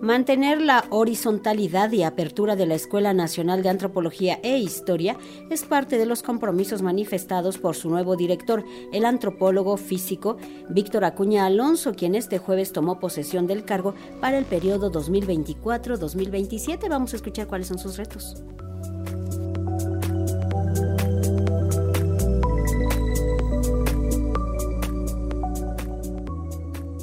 Mantener la horizontalidad y apertura de la Escuela Nacional de Antropología e Historia es parte de los compromisos manifestados por su nuevo director, el antropólogo físico Víctor Acuña Alonso, quien este jueves tomó posesión del cargo para el periodo 2024-2027. Vamos a escuchar cuáles son sus retos.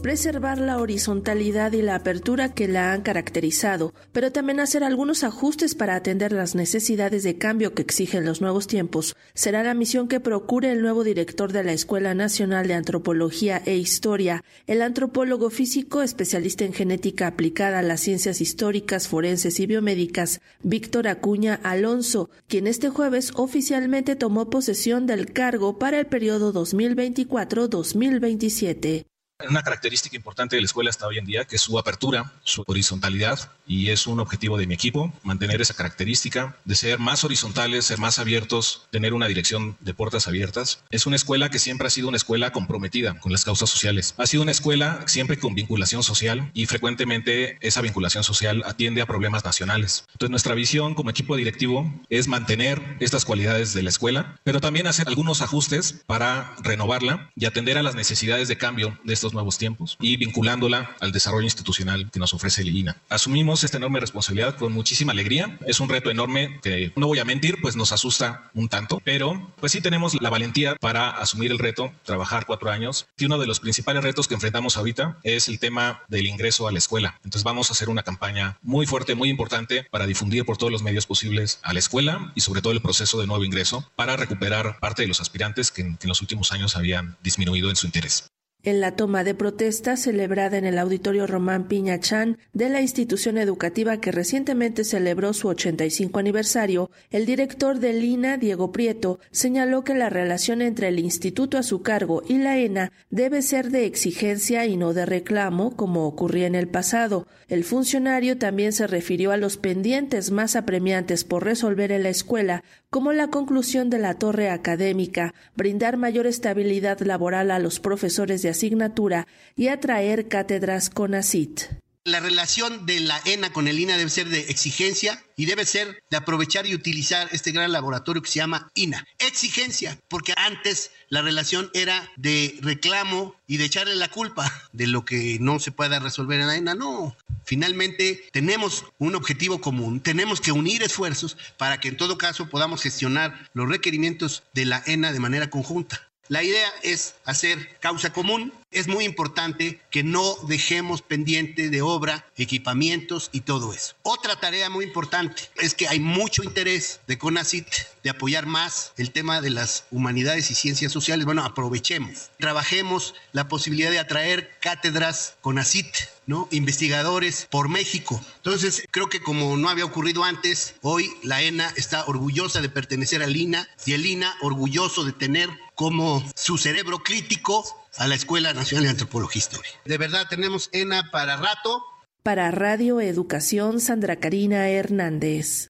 Preservar la horizontalidad y la apertura que la han caracterizado, pero también hacer algunos ajustes para atender las necesidades de cambio que exigen los nuevos tiempos, será la misión que procure el nuevo director de la Escuela Nacional de Antropología e Historia, el antropólogo físico especialista en genética aplicada a las ciencias históricas, forenses y biomédicas, Víctor Acuña Alonso, quien este jueves oficialmente tomó posesión del cargo para el periodo 2024-2027. Una característica importante de la escuela hasta hoy en día, que es su apertura, su horizontalidad, y es un objetivo de mi equipo, mantener esa característica de ser más horizontales, ser más abiertos, tener una dirección de puertas abiertas. Es una escuela que siempre ha sido una escuela comprometida con las causas sociales. Ha sido una escuela siempre con vinculación social y frecuentemente esa vinculación social atiende a problemas nacionales. Entonces nuestra visión como equipo directivo es mantener estas cualidades de la escuela, pero también hacer algunos ajustes para renovarla y atender a las necesidades de cambio de estos nuevos tiempos y vinculándola al desarrollo institucional que nos ofrece el INA. Asumimos esta enorme responsabilidad con muchísima alegría. Es un reto enorme que, no voy a mentir, pues nos asusta un tanto, pero pues sí tenemos la valentía para asumir el reto, trabajar cuatro años. Y uno de los principales retos que enfrentamos ahorita es el tema del ingreso a la escuela. Entonces vamos a hacer una campaña muy fuerte, muy importante para difundir por todos los medios posibles a la escuela y sobre todo el proceso de nuevo ingreso para recuperar parte de los aspirantes que en los últimos años habían disminuido en su interés. En la toma de protesta celebrada en el Auditorio Román Piñachán de la institución educativa que recientemente celebró su 85 aniversario, el director del INA, Diego Prieto, señaló que la relación entre el instituto a su cargo y la ENA debe ser de exigencia y no de reclamo, como ocurría en el pasado. El funcionario también se refirió a los pendientes más apremiantes por resolver en la escuela, como la conclusión de la torre académica, brindar mayor estabilidad laboral a los profesores de asignatura y atraer cátedras con ACIT. La relación de la ENA con el INA debe ser de exigencia y debe ser de aprovechar y utilizar este gran laboratorio que se llama INA. Exigencia, porque antes la relación era de reclamo y de echarle la culpa de lo que no se pueda resolver en la ENA. No, finalmente tenemos un objetivo común, tenemos que unir esfuerzos para que en todo caso podamos gestionar los requerimientos de la ENA de manera conjunta. La idea es hacer causa común. Es muy importante que no dejemos pendiente de obra, equipamientos y todo eso. Otra tarea muy importante es que hay mucho interés de CONACIT de apoyar más el tema de las humanidades y ciencias sociales. Bueno, aprovechemos. Trabajemos la posibilidad de atraer cátedras CONACIT ¿no? investigadores por México. Entonces, creo que como no había ocurrido antes, hoy la ENA está orgullosa de pertenecer al INA y el INA orgulloso de tener como su cerebro crítico a la Escuela Nacional de Antropología e Historia. De verdad, tenemos ENA para rato. Para Radio Educación, Sandra Karina Hernández.